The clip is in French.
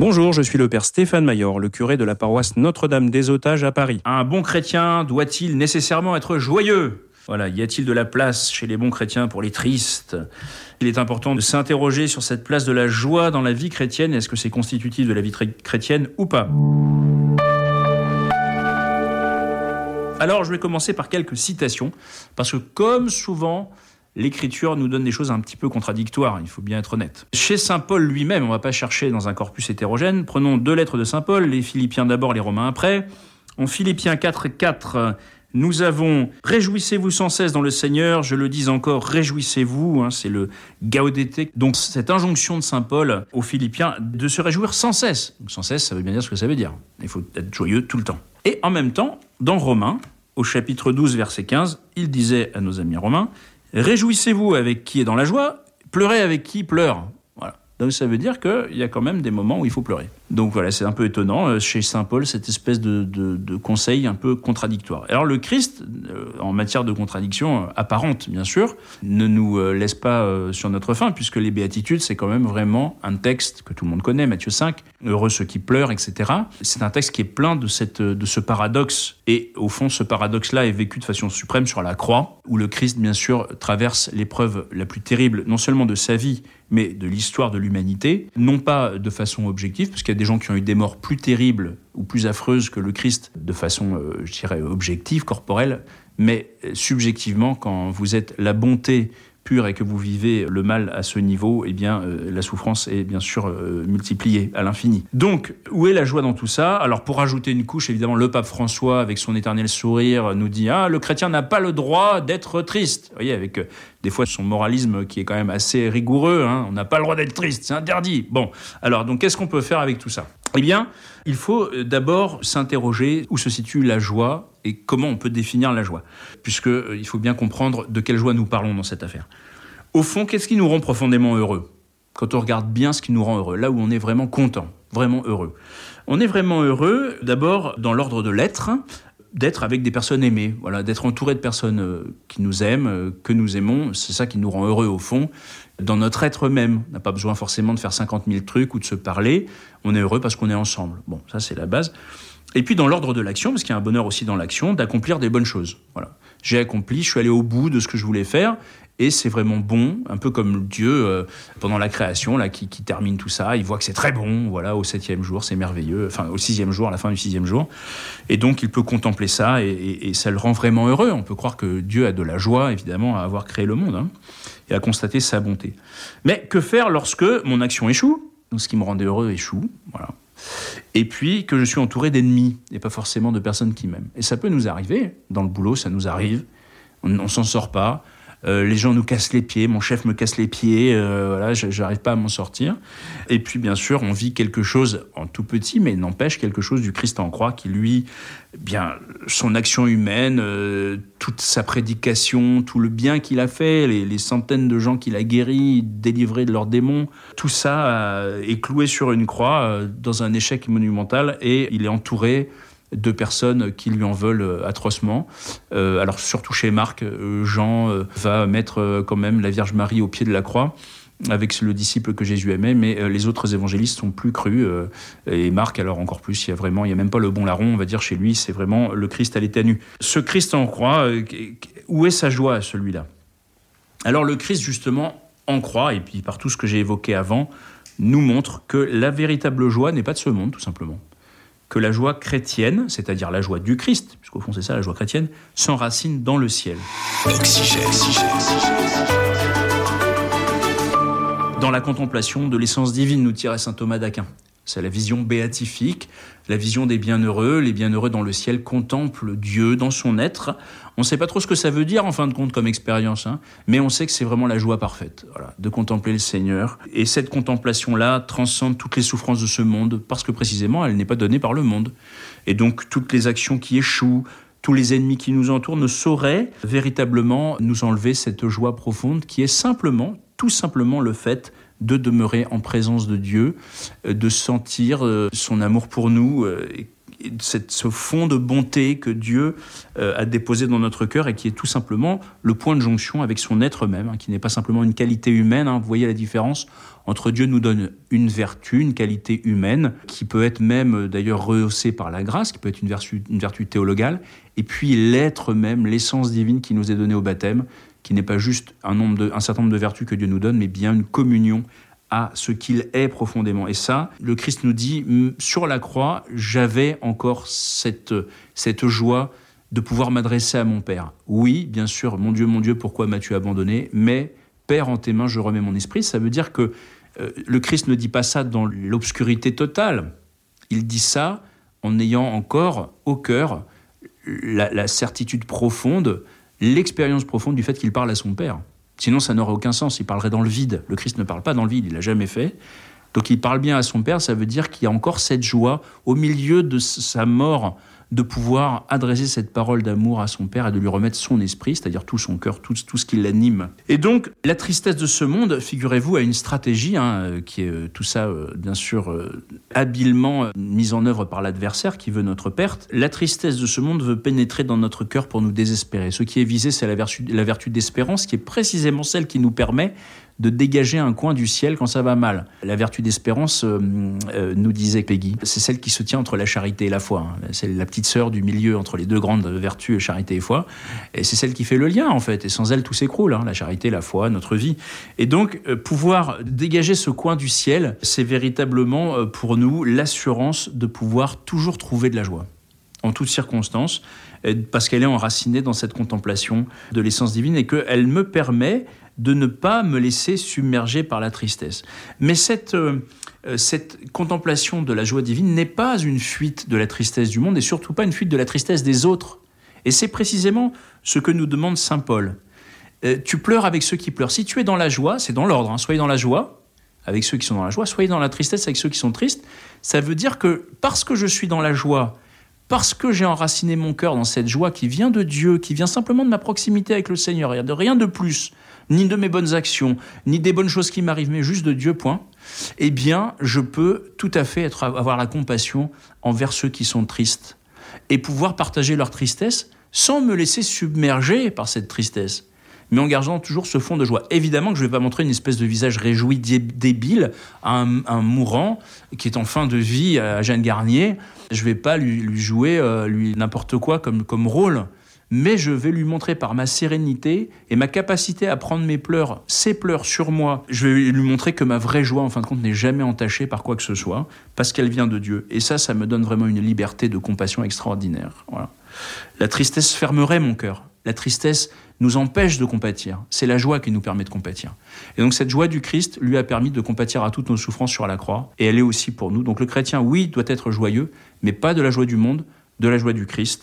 Bonjour, je suis le père Stéphane Mayor, le curé de la paroisse Notre-Dame des Otages à Paris. Un bon chrétien doit-il nécessairement être joyeux? Voilà, y a-t-il de la place chez les bons chrétiens pour les tristes? Il est important de s'interroger sur cette place de la joie dans la vie chrétienne. Est-ce que c'est constitutif de la vie chrétienne ou pas? Alors, je vais commencer par quelques citations, parce que comme souvent, l'écriture nous donne des choses un petit peu contradictoires, il faut bien être honnête. Chez Saint Paul lui-même, on ne va pas chercher dans un corpus hétérogène, prenons deux lettres de Saint Paul, les Philippiens d'abord, les Romains après. En Philippiens 4, 4, nous avons Réjouissez-vous sans cesse dans le Seigneur, je le dis encore, réjouissez-vous, hein, c'est le gaudete. Donc cette injonction de Saint Paul aux Philippiens de se réjouir sans cesse. sans cesse, ça veut bien dire ce que ça veut dire. Il faut être joyeux tout le temps. Et en même temps, dans Romains, au chapitre 12, verset 15, il disait à nos amis romains, Réjouissez-vous avec qui est dans la joie, pleurez avec qui pleure. Donc ça veut dire qu'il y a quand même des moments où il faut pleurer. Donc voilà, c'est un peu étonnant euh, chez Saint Paul, cette espèce de, conseil un peu contradictoire. Alors le Christ, euh, en matière de contradiction euh, apparente, bien sûr, ne nous laisse pas sur notre faim, puisque les béatitudes, c'est quand même vraiment un texte que tout le monde connaît, Matthieu 5, heureux ceux qui pleurent, etc. C'est un texte qui est plein de, cette, de ce paradoxe. Et au fond, ce paradoxe-là est vécu de façon suprême sur la croix, où le Christ, bien sûr, traverse l'épreuve la plus terrible, non seulement de sa vie, mais de l'histoire de l'humanité, non pas de façon objective, parce qu'il y a des gens qui ont eu des morts plus terribles ou plus affreuses que le Christ de façon, euh, je dirais, objective, corporelle, mais euh, subjectivement, quand vous êtes la bonté pure et que vous vivez le mal à ce niveau, eh bien, euh, la souffrance est bien sûr multipliée à l'infini. Donc, où est la joie dans tout ça? Alors, pour ajouter une couche, évidemment, le pape François, avec son éternel sourire, nous dit Ah, le chrétien n'a pas le droit d'être triste. Vous voyez, avec des fois son moralisme qui est quand même assez rigoureux. Hein. On n'a pas le droit d'être triste, c'est interdit. Bon, alors donc qu'est-ce qu'on peut faire avec tout ça? Eh bien, il faut euh, d'abord s'interroger où se situe la joie et comment on peut définir la joie, puisque euh, faut bien comprendre de quelle joie nous parlons dans cette affaire. Au fond, qu'est-ce qui nous rend profondément heureux? Quand on regarde bien ce qui nous rend heureux, là où on est vraiment content, vraiment heureux. On est vraiment heureux d'abord dans l'ordre de l'être, d'être avec des personnes aimées, voilà, d'être entouré de personnes euh, qui nous aiment, que nous aimons, c'est ça qui nous rend heureux au fond, dans notre être même. On n'a pas besoin forcément de faire 50 000 trucs ou de se parler, on est heureux parce qu'on est ensemble. Bon, ça c'est la base. Et puis dans l'ordre de l'action, parce qu'il y a un bonheur aussi dans l'action, d'accomplir des bonnes choses. Voilà. J'ai accompli, je suis allé au bout de ce que je voulais faire, et c'est vraiment bon, un peu comme Dieu euh, pendant la création, là, qui, termine tout ça. Il voit que c'est très bon, voilà, au septième jour, c'est merveilleux, enfin au sixième jour, à la fin du sixième jour. Et donc il peut contempler ça et, ça le rend vraiment heureux. On peut croire que Dieu a de la joie, évidemment, à avoir créé le monde hein, et à constater sa bonté. Mais que faire lorsque mon action échoue? Ce qui me rendait heureux échoue, voilà. Et puis que je suis entouré d'ennemis et pas forcément de personnes qui m'aiment. Et ça peut nous arriver, dans le boulot, ça nous arrive. On, ne s'en sort pas euh, les gens nous cassent les pieds, mon chef me casse les pieds, euh, voilà, j'arrive pas à m'en sortir. Et puis bien sûr, on vit quelque chose en tout petit, mais n'empêche quelque chose du Christ en croix qui lui, bien, son action humaine, euh, toute sa prédication, tout le bien qu'il a fait, les, les centaines de gens qu'il a guéris, délivrés de leurs démons, tout ça est cloué sur une croix dans un échec monumental et il est entouré de personnes qui lui en veulent euh, atrocement. Euh, alors surtout chez Marc, euh, Jean va mettre quand même la Vierge Marie au pied de la croix avec le disciple que Jésus aimait, mais les autres évangélistes sont plus crus, et Marc alors encore plus, il y a vraiment, il y a même pas le bon larron, on va dire chez lui, c'est vraiment le Christ à l'état nu. Ce Christ en croix, où est sa joie celui-là? Alors le Christ justement en croix, et puis par tout ce que j'ai évoqué avant, nous montre que la véritable joie n'est pas de ce monde, tout simplement que la joie chrétienne, c'est-à-dire la joie du Christ, puisqu'au fond c'est ça la joie chrétienne, s'enracine dans le ciel. Dans la contemplation de l'essence divine, nous tirait saint Thomas d'Aquin. C'est la vision béatifique, la vision des bienheureux. Les bienheureux dans le ciel contemplent Dieu dans son être. On ne sait pas trop ce que ça veut dire en fin de compte comme expérience, hein, mais on sait que c'est vraiment la joie parfaite, voilà, de contempler le Seigneur. Et cette contemplation-là transcende toutes les souffrances de ce monde, parce que précisément, elle n'est pas donnée par le monde. Et donc, toutes les actions qui échouent, tous les ennemis qui nous entourent ne sauraient véritablement nous enlever cette joie profonde qui est simplement, tout simplement le fait de demeurer en présence de Dieu, euh, de sentir euh, son amour pour nous euh, ce fond de bonté que Dieu a déposé dans notre cœur et qui est tout simplement le point de jonction avec son être même, hein, qui n'est pas simplement une qualité humaine. Hein. vous voyez la différence entre Dieu nous donne une vertu, une qualité humaine, qui peut être même d'ailleurs rehaussée par la grâce, qui peut être une vertu, une vertu théologale, et puis l'être même, l'essence divine qui nous est donnée au baptême, qui n'est pas juste un, nombre de, un certain nombre de vertus que Dieu nous donne, mais bien une communion à ce qu'il est profondément. Et ça, le Christ nous dit, sur la croix, j'avais encore cette, cette joie de pouvoir m'adresser à mon Père. Oui, bien sûr, mon Dieu, mon Dieu, pourquoi m'as-tu abandonné? Mais Père, en tes mains, je remets mon esprit. Ça veut dire que euh, le Christ ne dit pas ça dans l'obscurité totale. Il dit ça en ayant encore au cœur la certitude profonde, l'expérience profonde du fait qu'il parle à son Père. Sinon, ça n'aurait aucun sens. Il parlerait dans le vide. Le Christ ne parle pas dans le vide, il l'a jamais fait. Donc il parle bien à son Père, ça veut dire qu'il y a encore cette joie au milieu de sa mort de pouvoir adresser cette parole d'amour à son Père et de lui remettre son esprit, c'est-à-dire tout son cœur, tout, ce qui l'anime. Et donc, la tristesse de ce monde, figurez-vous, a une stratégie, hein, euh, qui est euh, tout ça, euh, bien sûr, habilement mise en œuvre par l'adversaire qui veut notre perte. La tristesse de ce monde veut pénétrer dans notre cœur pour nous désespérer. Ce qui est visé, c'est la vertu, la vertu d'espérance, qui est précisément celle qui nous permet de dégager un coin du ciel quand ça va mal. La vertu d'espérance, euh, euh, nous disait Peggy, c'est celle qui se tient entre la charité et la foi. Hein. C'est la petite sœur du milieu entre les deux grandes vertus, charité et foi. Et c'est celle qui fait le lien, en fait. Et sans elle, tout s'écroule. Hein. La charité, la foi, notre vie. Et donc, euh, pouvoir dégager ce coin du ciel, c'est véritablement pour nous l'assurance de pouvoir toujours trouver de la joie en toutes circonstances, parce qu'elle est enracinée dans cette contemplation de l'essence divine et qu'elle me permet de ne pas me laisser submerger par la tristesse. Mais cette, euh, euh, cette contemplation de la joie divine n'est pas une fuite de la tristesse du monde et surtout pas une fuite de la tristesse des autres. Et c'est précisément ce que nous demande Saint Paul. Euh, tu pleures avec ceux qui pleurent. Si tu es dans la joie, c'est dans l'ordre, hein. soyez dans la joie avec ceux qui sont dans la joie, soyez dans la tristesse avec ceux qui sont tristes. Ça veut dire que parce que je suis dans la joie, parce que j'ai enraciné mon cœur dans cette joie qui vient de Dieu, qui vient simplement de ma proximité avec le Seigneur, a de rien de plus, ni de mes bonnes actions, ni des bonnes choses qui m'arrivent, mais juste de Dieu, point, eh bien, je peux tout à fait avoir la compassion envers ceux qui sont tristes et pouvoir partager leur tristesse sans me laisser submerger par cette tristesse mais en gardant toujours ce fond de joie. Évidemment que je ne vais pas montrer une espèce de visage réjoui débile à un, mourant qui est en fin de vie à Jeanne Garnier. Je ne vais pas lui, jouer euh, lui n'importe quoi comme, comme rôle mais je vais lui montrer par ma sérénité et ma capacité à prendre mes pleurs, ses pleurs sur moi, je vais lui montrer que ma vraie joie, en fin de compte, n'est jamais entachée par quoi que ce soit, parce qu'elle vient de Dieu. Et ça, ça me donne vraiment une liberté de compassion extraordinaire. La tristesse fermerait mon cœur. La tristesse nous empêche de compatir. C'est la joie qui nous permet de compatir. Et donc cette joie du Christ lui a permis de compatir à toutes nos souffrances sur la croix, et elle est aussi pour nous. Donc le chrétien, oui, doit être joyeux, mais pas de la joie du monde, de la joie du Christ,